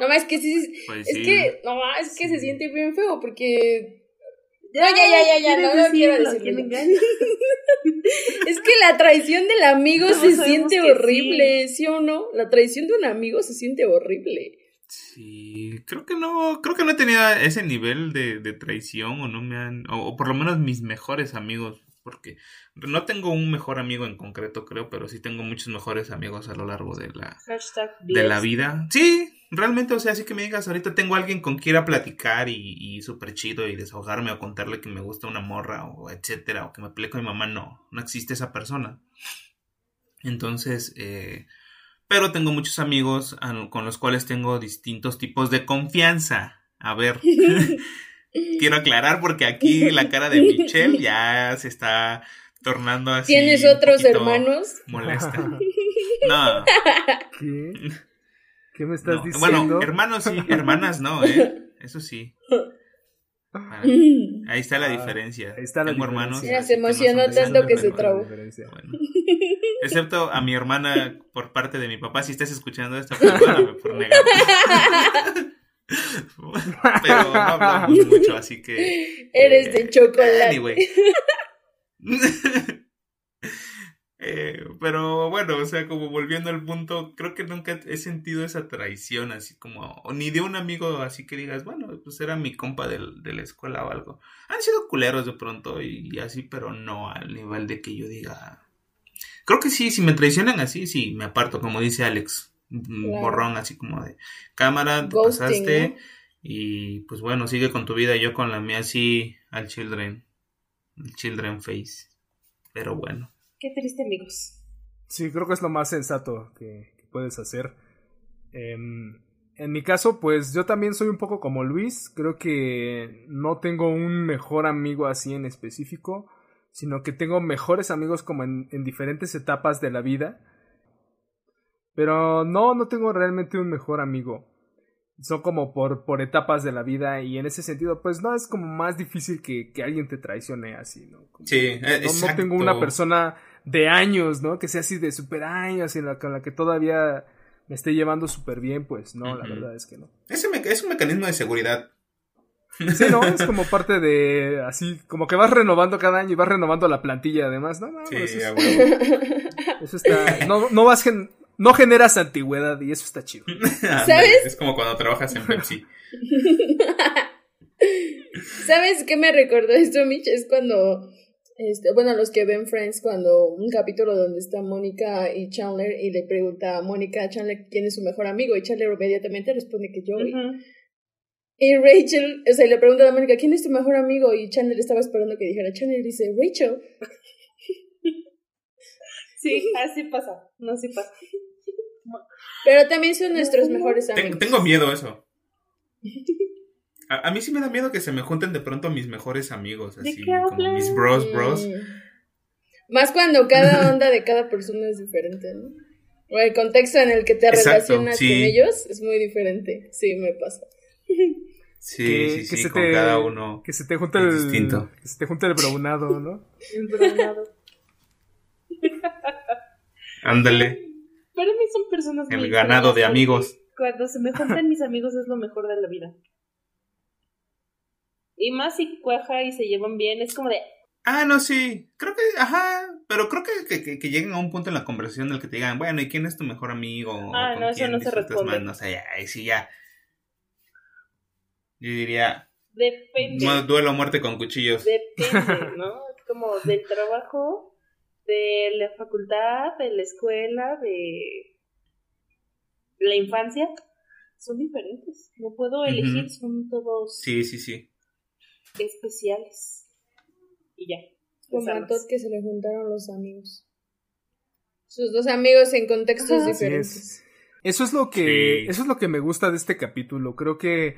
No más que sí, Pues es sí. que, no, es que se siente bien feo porque... No, ya, ya, ya, ya, no, no quiero decirlo. Es que la traición del amigo se siente horrible, sí. o no? La traición de un amigo se siente horrible. Sí, creo que no, creo que no he tenido ese nivel de, de traición o no me han, o, o por lo menos mis mejores amigos, porque no tengo un mejor amigo en concreto, creo, pero sí tengo muchos mejores amigos a lo largo de la, de la 10. vida. Sí, realmente, o sea, así que me digas, ahorita tengo alguien con quien ir a platicar y, y súper chido y desahogarme o contarle que me gusta una morra o etcétera, o que me peleé con mi mamá, no, no existe esa persona. Entonces, eh, pero tengo muchos amigos con los cuales tengo distintos tipos de confianza. A ver, quiero aclarar porque aquí la cara de Michelle ya se está tornando así. ¿Tienes otros hermanos? Molesta. No. ¿Qué? ¿Qué me estás diciendo? Bueno, hermanos sí, hermanas no, ¿eh? Eso sí. Ah, ahí está la ah, diferencia. Ahí está la Tengo hermanos. se emocionó tanto que se trabó. excepto a mi hermana por parte de mi papá. Si estás escuchando esto, perdóname por negar. Pero no hablamos mucho, así que. Eres de eh, chocolate. Anyway. Eh, pero bueno, o sea, como volviendo al punto, creo que nunca he sentido esa traición así como, ni de un amigo así que digas, bueno, pues era mi compa de la escuela o algo. Han sido culeros de pronto y, así, pero no al nivel de que yo diga... Creo que sí, si me traicionan así, sí, me aparto, como dice Alex, borrón así como de cámara, te pasaste y pues bueno, sigue con tu vida, yo con la mía así al children, el children face, pero bueno. Qué triste, amigos. Sí, creo que es lo más sensato que, puedes hacer. Em, en mi caso, pues yo también soy un poco como Luis. Creo que no tengo un mejor amigo así en específico, sino que tengo mejores amigos como en, en diferentes etapas de la vida. Pero no, no tengo realmente un mejor amigo son como por, por etapas de la vida y en ese sentido, pues no es como más difícil que, que alguien te traicione así, ¿no? sí, eh, no, no, tengo una persona de años, ¿no? Que sea así de super años y la, con la que todavía me esté llevando súper bien, pues no, la verdad es que no. Ese es un mecanismo de seguridad. Sí, no, es como parte de así, como que vas renovando cada año y vas renovando la plantilla además, ¿no? no sí, eso, eso, está, no, no vas gen, no generas antigüedad y eso está chido. ¿Sabes? Es como cuando trabajas en Pepsi. ¿Sabes qué me recordó esto, Mitch? Es cuando, este, bueno, los que ven Friends, cuando un capítulo donde está Mónica y Chandler y le pregunta a Mónica a Chandler quién es su mejor amigo y Chandler inmediatamente responde que Joey. Y Rachel, o sea, le pregunta a Mónica, ¿quién es tu mejor amigo? Y Chandler estaba esperando que dijera Chandler y dice, Rachel. Sí, así pasa, no así pasa. Pero también son nuestros mejores amigos. Tengo miedo eso. A, mí sí me da miedo que se me junten de pronto mis mejores amigos, así como mis bros, bros. Más cuando cada onda de cada persona es diferente, ¿no? O el contexto en el que te relacionas con ellos es muy diferente. Sí, me pasa. Sí, sí, sí, con cada uno. Que se te junte el distinto. Que se te junte el brownado, ¿no? El brownado. Ándale. Para mí son personas El ganado de amigos. Cuando se me juntan mis amigos es lo mejor de la vida. Y más si cuaja y se llevan bien, es como de... Ah, no, sí. Creo que, ajá. Pero creo que, que, que, lleguen a un punto en la conversación en el que te digan, bueno, ¿y quién es tu mejor amigo? Ah, no, eso no se responde. No sé, ahí sí ya. Yo diría... Depende. Duelo muerte con cuchillos. Depende, ¿no? Como del trabajo de la facultad, de la escuela, de la infancia, son diferentes. No puedo elegir, son todos. Sí, sí, sí. Especiales. Y ya. Como a Todd que se le juntaron los amigos. Sus dos amigos en contextos diferentes. Eso es lo que. Eso es lo que me gusta de este capítulo. Creo que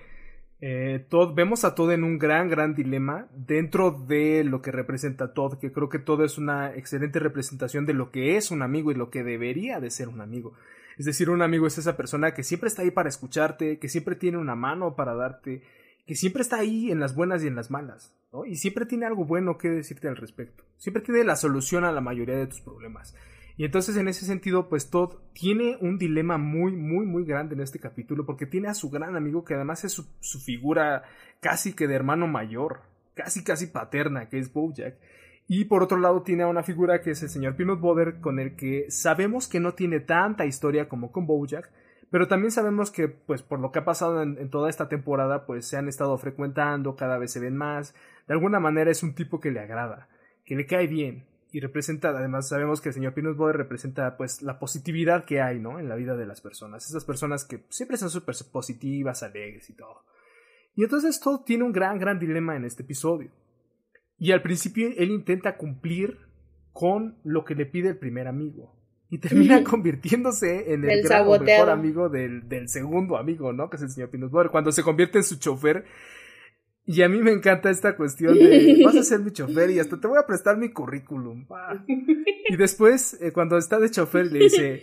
eh, vemos a Todd en un gran, gran dilema dentro de lo que representa Todd, que creo que Todd es una excelente representación de lo que es un amigo y lo que debería de ser un amigo. Es decir, un amigo es esa persona que siempre está ahí para escucharte, que siempre tiene una mano para darte, que siempre está ahí en las buenas y en las malas. Y siempre tiene algo bueno que decirte al respecto. Siempre tiene la solución a la mayoría de tus problemas. Y entonces en ese sentido, pues Todd tiene un dilema muy, muy, muy grande en este capítulo porque tiene a su gran amigo que además es su, figura casi que de hermano mayor, casi, casi paterna, que es Bojack. Y por otro lado tiene a una figura que es el señor Peanut Butter con el que sabemos que no tiene tanta historia como con Bojack, pero también sabemos que, pues por lo que ha pasado en, en, toda esta temporada, pues se han estado frecuentando, cada vez se ven más. De alguna manera es un tipo que le agrada, que le cae bien, y representa, además sabemos que el señor Pinus Boy representa pues la positividad que hay, ¿no? En la vida de las personas, esas personas que siempre son súper positivas, alegres y todo. Y entonces todo tiene un gran, gran dilema en este episodio. Y al principio él intenta cumplir con lo que le pide el primer amigo. y termina convirtiéndose en el gran mejor amigo del, del segundo amigo, ¿no? Que es el señor Peanut Butter, cuando se convierte en su chofer. Y a mí me encanta esta cuestión de, vas a ser mi chofer y hasta te voy a prestar mi currículum. va". Y después, eh, cuando está de chofer, le dice,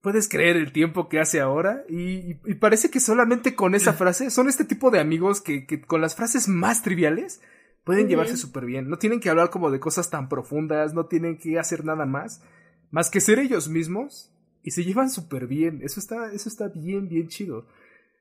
¿puedes creer el tiempo que hace ahora? Y, y- y parece que solamente con esa frase, son este tipo de amigos que, que con las frases más triviales pueden llevarse súper bien. No tienen que hablar como de cosas tan profundas, no tienen que hacer nada más, más que ser ellos mismos y se llevan súper bien. Eso está, eso está bien, bien chido.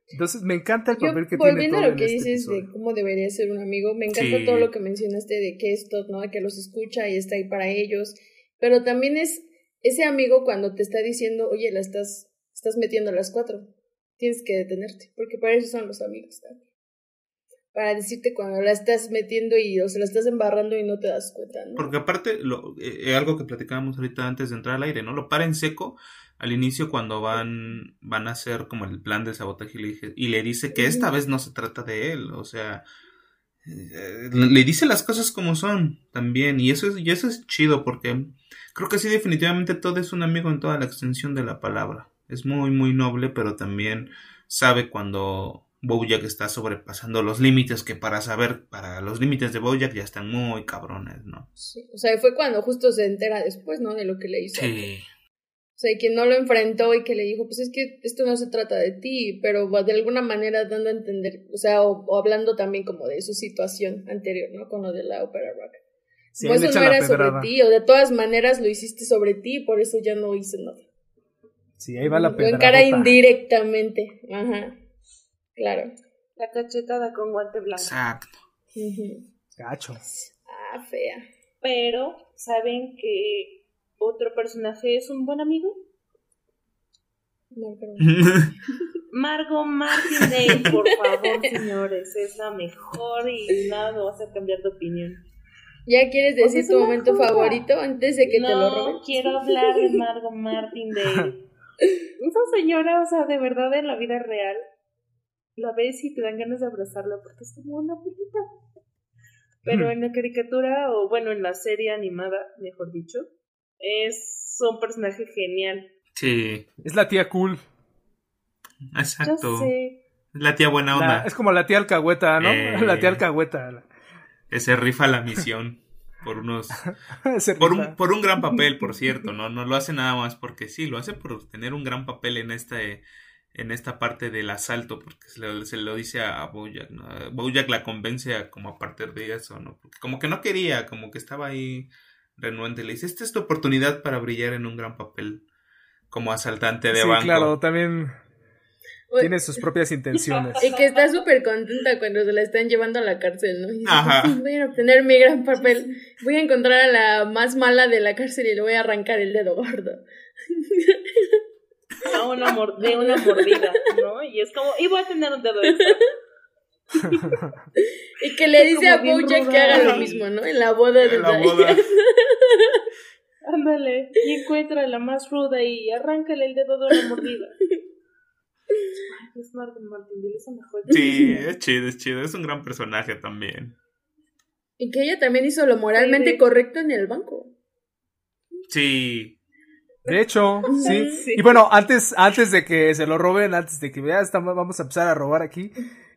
Entonces me encanta el Yo, papel que tiene volviendo todo a lo en que este dices de cómo debería ser un amigo, me encanta Sí. todo lo que mencionaste de que esto, ¿no? Que los escucha y está ahí para ellos, pero también es ese amigo cuando te está diciendo, oye, la estás, estás metiendo a las cuatro, tienes que detenerte, porque para eso son los amigos también. Para decirte cuando la estás metiendo y o se la estás embarrando y no te das cuenta, ¿no? Porque aparte, lo, eh, eh, algo que platicábamos ahorita antes de entrar al aire, ¿no? Lo para en seco al inicio cuando van, van a hacer como el plan de sabotaje y le, dije- y le dice que esta vez no se trata de él, o sea, eh, le le dice las cosas como son también, y eso es, y eso es chido porque creo que sí, definitivamente todo es un amigo en toda la extensión de la palabra. Es muy, muy noble, pero también sabe cuando Bojack está sobrepasando los límites que para saber, para los límites de Bojack ya están muy cabrones, ¿no? Sí, O sea, fue cuando justo se entera después, ¿no? De lo que le hizo. Sí. O sea, y quien no lo enfrentó y que le dijo, pues es que esto no se trata de ti, pero va de alguna manera dando a entender, o sea, o, o hablando también como de su situación anterior, ¿no? Con lo de la ópera rock. Sí, le eso no era sobre pedrada. ti, o de todas maneras lo hiciste sobre ti, por eso ya no hice nada. Sí, ahí va la Lo encara pedradota. indirectamente. Ajá. Claro. La cachetada con guante blanco. Exacto. Ujú. Gacho. Ah, fea. Pero, ¿saben que otro personaje es un buen amigo? No, Martindale, por favor, señores. Es la mejor y nada me va a hacer cambiar de opinión. ¿Ya quieres decir tu momento favorito antes de que no te lo roben? quiero hablar de Margot Martindale. Esa señora, o sea, de verdad en la vida real, la ves y te dan ganas de abrazarla porque es como una abuelita. Pero en la caricatura, o bueno, en la serie animada, mejor dicho, es un personaje genial. Sí, Es la tía cool. exacto. Yo sé. Es la tía buena La- onda. es como la tía alcahueta, ¿no? Eh. La tía alcahueta. Ese rifa la misión por unos por un, por un gran papel, por cierto, no no lo hace nada más porque sí, lo hace por tener un gran papel en este en esta parte del asalto porque se lo, se lo dice a Bojack, ¿no? Bojack la convence a como a partir de eso, ¿no? Porque como que no quería, como que estaba ahí renuente, le dice, "Esta es tu oportunidad para brillar en un gran papel como asaltante de Sí, banco." claro, también Uy, tiene sus propias intenciones. Y que está súper contenta cuando se la están llevando a la cárcel, ¿no? Y dice, Ajá. "Por fin voy a obtener mi gran papel. Voy a encontrar a la más mala de la cárcel y le voy a arrancar el dedo gordo. A una mor- de una mordida, ¿no? Y es como, y voy a tener un dedo extra. Y que le dice a Bojack que haga lo mismo, ¿no? En la boda de la boda. Ándale, y encuentra a la más ruda y arráncale el dedo de una mordida. Ay, es Margot Martindale, es joya. Sí, es chido, es chido, es un gran personaje también. Y que ella también hizo lo moralmente Sí, correcto en el banco. Sí, De hecho, sí. Sí. Y bueno, antes, antes de que se lo roben, antes de que vea, estamos, vamos a empezar a robar aquí.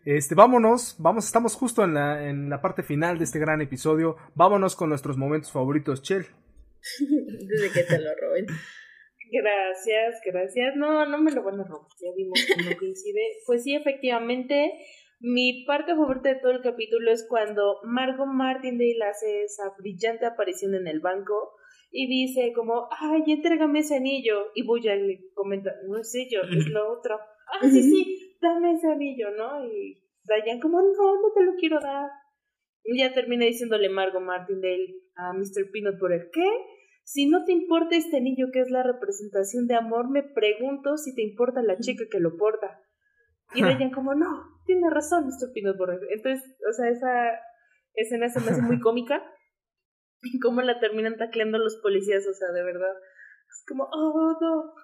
Este, vámonos, vamos, estamos justo en la, en la parte final de este gran episodio. Vámonos con nuestros momentos favoritos, Chel. Antes de que te lo roben. Gracias, gracias. No, no me lo van a robar, ya vimos no coincide. Pues sí, efectivamente, mi parte favorita de todo el capítulo es cuando Margot Martindale hace esa brillante aparición en el banco y dice como, ay, entrégame ese anillo. Y Boya le comenta, no es ello, es lo otro. Ah, sí, sí, dame ese anillo, ¿no? Y Diane como, no, no te lo quiero dar. Y ya termina diciéndole Margot Martindale a Mr. Peanut Butter, ¿qué? Si no te importa este anillo que es la representación de amor, me pregunto si te importa la chica que lo porta. Y Diane como, no, tiene razón, Mr. Peanut Butter. Entonces, o sea, esa escena se me hace muy cómica. Y cómo la terminan tacleando los policías, o sea, de verdad. Es como, oh, no.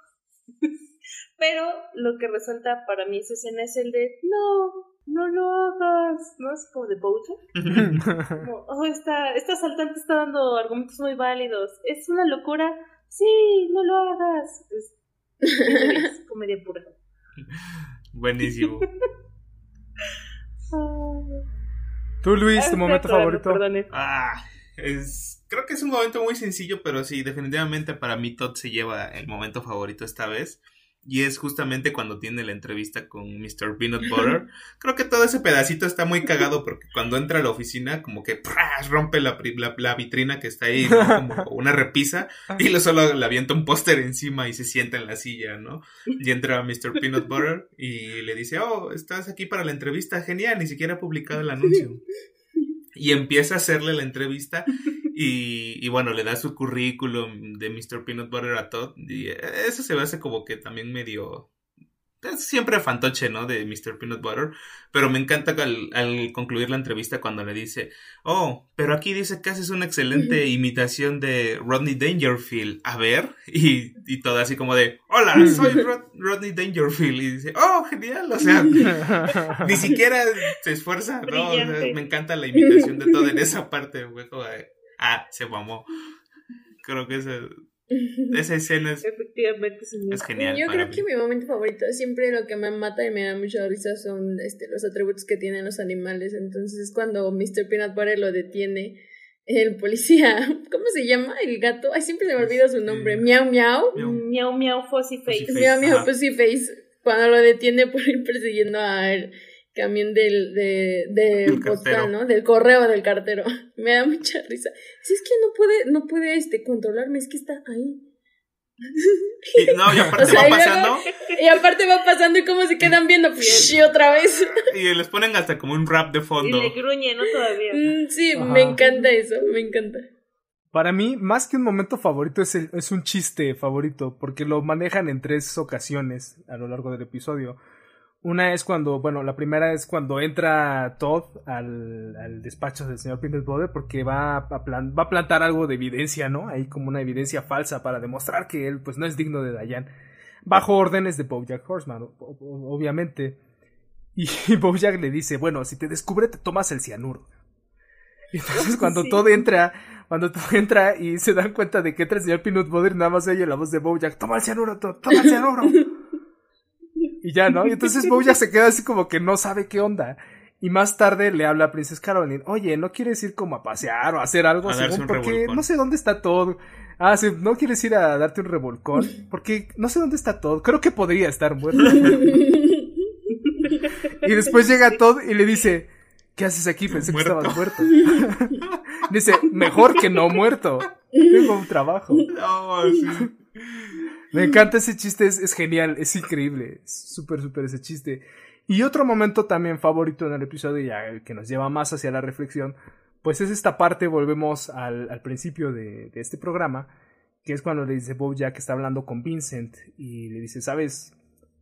Pero lo que resalta para mí esa escena es el de, no, no lo hagas. ¿No? Así como de Bojack como, oh, esta, esta asaltante está dando argumentos muy válidos. Es una locura, sí, no lo hagas. Es, es comedia pura. Buenísimo. Tú, Luis, tu momento favorito. perdone. Ah, es, creo que es un momento muy sencillo, pero sí, definitivamente para mí Todd se lleva el momento favorito esta vez. Y es justamente cuando tiene la entrevista con Mr. Peanut Butter. Creo que todo ese pedacito está muy cagado porque cuando entra a la oficina, como que ¡pras! rompe la, la, la vitrina que está ahí, ¿no? como una repisa, y lo solo le avienta un póster encima y se sienta en la silla, ¿no? Y entra Mr. Peanut Butter y le dice, oh, estás aquí para la entrevista, genial, ni siquiera he publicado el anuncio. Y empieza a hacerle la entrevista y, y bueno, le da su currículum de Mr. Peanut Butter a Todd. Y eso se me hace como que también medio... Es siempre fantoche, ¿no? De Mr. Peanut Butter. Pero me encanta al, al concluir la entrevista cuando le dice, oh, pero aquí dice que haces una excelente imitación de Rodney Dangerfield. A ver. Y, y todo así como de, hola, soy Rod- Rodney Dangerfield. Y dice, oh, genial. O sea, ni siquiera se esfuerza, ¿no? O sea, Brillante. me encanta la imitación de todo en esa parte, güey, como de, ah, se mamó. Creo que esa, esa escena es, Efectivamente, señor. es genial. Yo creo mí. que mi momento favorito, siempre lo que me mata y me da mucha risa son este, los atributos que tienen los animales. Entonces es cuando Mr. Peanut Butter lo detiene el policía. ¿Cómo se llama? El gato. Ay, siempre se me olvida su nombre. Este, Miau, miau. Miau. Miau, Fuzzy Face. Fuzzy. Miau, miau. Pussy Face. Cuando lo detiene por ir persiguiendo al camión del, de, del El postal. ¿no? Del correo del cartero. Me da mucha risa. Si es que no puede, no puede este, controlarme, es que está ahí. Y, no, y aparte O sea, va y luego- pasando Y aparte va pasando y cómo se quedan viendo. Y otra vez. y les ponen hasta como un rap de Y fondo. le gruñe, ¿no? Todavía. Mm, Sí, Ajá. me encanta eso, me encanta. Para mí, más que un momento favorito, es, el- es un chiste favorito, porque lo manejan en tres ocasiones a lo largo del episodio. Una es cuando, bueno, la primera es cuando entra Todd al, al despacho del señor Peanut porque va a, plan- va a plantar algo de evidencia, ¿no? Ahí como una evidencia falsa para demostrar que él, pues, no es digno de Dayan. Bajo órdenes de Bojack Horseman, obviamente. Y Bojack le dice, bueno, si te descubre te tomas el cianuro. Y entonces cuando Sí. Todd entra, cuando Todd entra y se dan cuenta de que entra el señor Peanut Butter, nada más oye la voz de Bojack, toma el cianuro, Todd, toma el cianuro. y ya, ¿no? Y entonces Bojack se queda así como que no sabe qué onda. Y más tarde le habla a Princess Caroline, oye, ¿no quieres ir como a pasear o a hacer algo? A darse según? un porque revolcón. no sé dónde está Todd. Ah, sí, ¿no quieres ir a darte un revolcón? Porque no sé dónde está Todd. Creo que podría estar muerto. Y después llega Todd y le dice, ¿qué haces aquí? Pensé Muerto. que estabas muerto. dice, mejor que no muerto. Tengo un trabajo. No, sí. Me encanta ese chiste, es, es genial, es increíble. Súper, súper ese chiste. Y otro momento también favorito en el episodio, ya que nos lleva más hacia la reflexión, pues es esta parte, volvemos al, al principio de, de este programa, que es cuando le dice Bojack que está hablando con Vincent y le dice, sabes,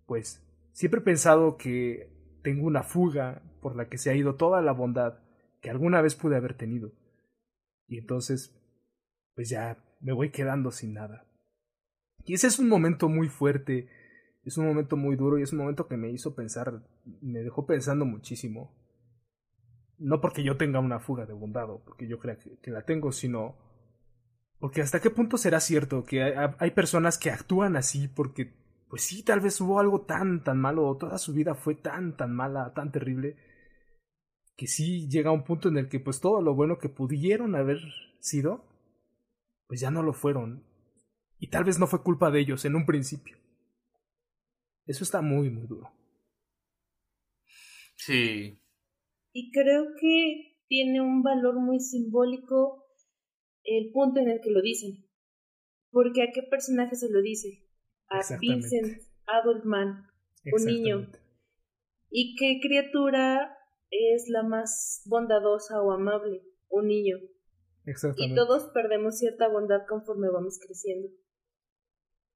pues siempre he pensado que tengo una fuga por la que se ha ido toda la bondad que alguna vez pude haber tenido. Y entonces, pues ya me voy quedando sin nada. Y ese es un momento muy fuerte, es un momento muy duro y es un momento que me hizo pensar, me dejó pensando muchísimo. No porque yo tenga una fuga de bondad o porque yo crea que, la tengo, sino porque hasta qué punto será cierto que hay, hay personas que actúan así porque, pues sí, tal vez hubo algo tan, tan malo, o toda su vida fue tan, tan mala, tan terrible, que sí llega un punto en el que pues todo lo bueno que pudieron haber sido, pues ya no lo fueron. Y tal vez no fue culpa de ellos en un principio. Eso está muy, muy duro. Sí. Y creo que tiene un valor muy simbólico el punto en el que lo dicen. Porque a qué personaje se lo dice? A. Vincent Adultman. Un niño. ¿Y qué criatura es la más bondadosa o amable? Un niño. Y Exactamente. todos perdemos cierta bondad conforme vamos creciendo.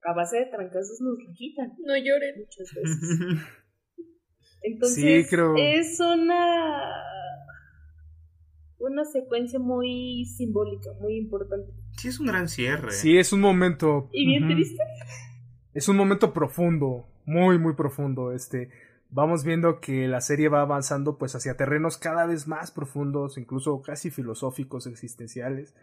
A base de trancazos nos la quitan No lloren. muchas veces. Entonces, Sí, creo- es una una secuencia muy simbólica, muy importante. Sí, es un gran cierre. Sí, es un momento. Y bien ujú. triste. Es un momento profundo, muy, muy profundo. Este, vamos viendo que la serie va avanzando pues hacia terrenos cada vez más profundos, incluso casi filosóficos, existenciales.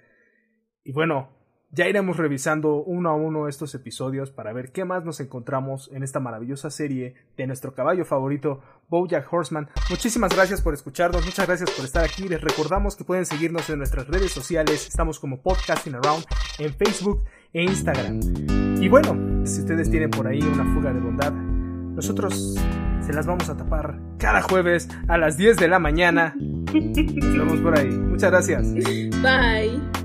Y bueno, Ya iremos revisando uno a uno estos episodios para ver qué más nos encontramos en esta maravillosa serie de nuestro caballo favorito, Bojack Horseman. Muchísimas gracias por escucharnos, muchas gracias por estar aquí. Les recordamos que pueden seguirnos en nuestras redes sociales. Estamos como Podcasting Around en Facebook e Instagram. Y bueno, si ustedes tienen por ahí una fuga de bondad, nosotros se las vamos a tapar cada jueves a las 10 de la mañana. Nos vemos por ahí. Muchas gracias. Bye.